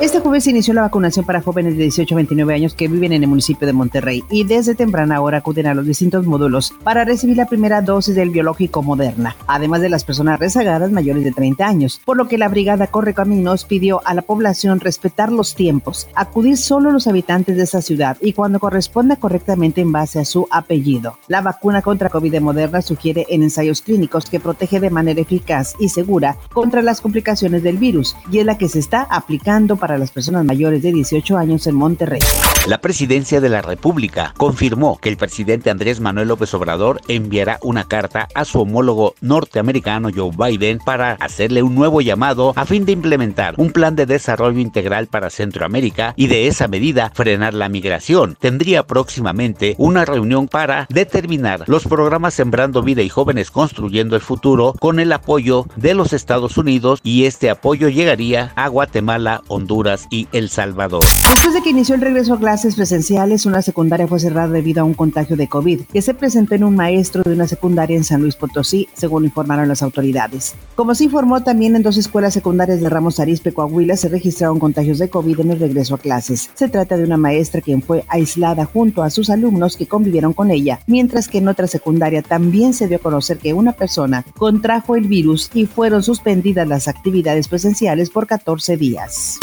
Este jueves inició la vacunación para jóvenes de 18 a 29 años que viven en el municipio de Monterrey y desde temprana hora acuden a los distintos módulos para recibir la primera dosis del biológico Moderna, además de las personas rezagadas mayores de 30 años, por lo que la Brigada Corre Caminos pidió a la población respetar los tiempos, acudir solo los habitantes de esta ciudad y cuando corresponda correctamente en base a su apellido. La vacuna contra COVID de Moderna sugiere en ensayos clínicos que protege de manera eficaz y segura contra las complicaciones del virus y es la que se está aplicando para para las personas mayores de 18 años en Monterrey. La presidencia de la República confirmó que el presidente Andrés Manuel López Obrador enviará una carta a su homólogo norteamericano Joe Biden para hacerle un nuevo llamado a fin de implementar un plan de desarrollo integral para Centroamérica y de esa medida frenar la migración. Tendría próximamente una reunión para determinar los programas Sembrando Vida y Jóvenes Construyendo el Futuro con el apoyo de los Estados Unidos y este apoyo llegaría a Guatemala, Honduras, y El Salvador. Después de que inició el regreso a clases presenciales, una secundaria fue cerrada debido a un contagio de COVID que se presentó en un maestro de una secundaria en San Luis Potosí, según informaron las autoridades. Como se informó también en dos escuelas secundarias de Ramos Arizpe, Coahuila, se registraron contagios de COVID en el regreso a clases. Se trata de una maestra quien fue aislada junto a sus alumnos que convivieron con ella, mientras que en otra secundaria también se dio a conocer que una persona contrajo el virus y fueron suspendidas las actividades presenciales por 14 días.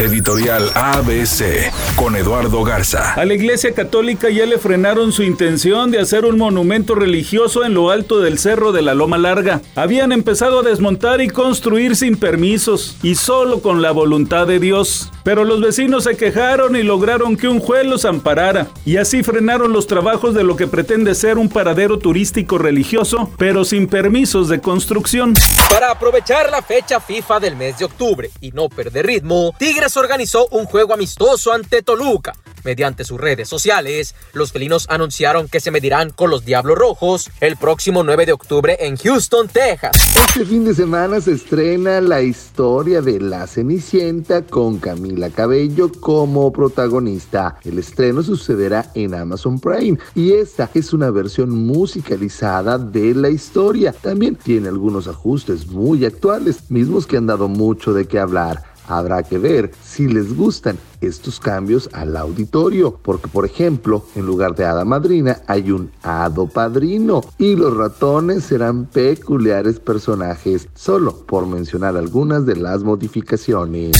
Editorial ABC con Eduardo Garza. A la Iglesia Católica ya le frenaron su intención de hacer un monumento religioso en lo alto del cerro de la Loma Larga. Habían empezado a desmontar y construir sin permisos y solo con la voluntad de Dios. Pero los vecinos se quejaron y lograron que un juez los amparara. Y así frenaron los trabajos de lo que pretende ser un paradero turístico religioso, pero sin permisos de construcción. Para aprovechar la fecha FIFA del mes de octubre y no perder ritmo, Tigres organizó un juego amistoso ante Toluca. Mediante sus redes sociales, los felinos anunciaron que se medirán con los Diablos Rojos el próximo 9 de octubre en Houston, Texas. Este fin de semana se estrena la historia de La Cenicienta con Camila Cabello como protagonista. El estreno sucederá en Amazon Prime y esta es una versión musicalizada de la historia. También tiene algunos ajustes muy actuales, mismos que han dado mucho de qué hablar. Habrá que ver si les gustan estos cambios al auditorio, porque por ejemplo, en lugar de hada madrina hay un hado padrino y los ratones serán peculiares personajes, solo por mencionar algunas de las modificaciones.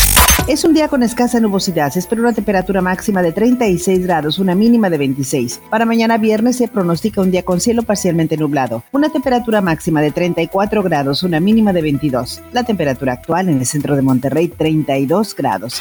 Es un día con escasa nubosidad. Se espera una temperatura máxima de 36 grados, una mínima de 26. Para mañana viernes se pronostica un día con cielo parcialmente nublado. Una temperatura máxima de 34 grados, una mínima de 22. La temperatura actual en el centro de Monterrey, 32 grados.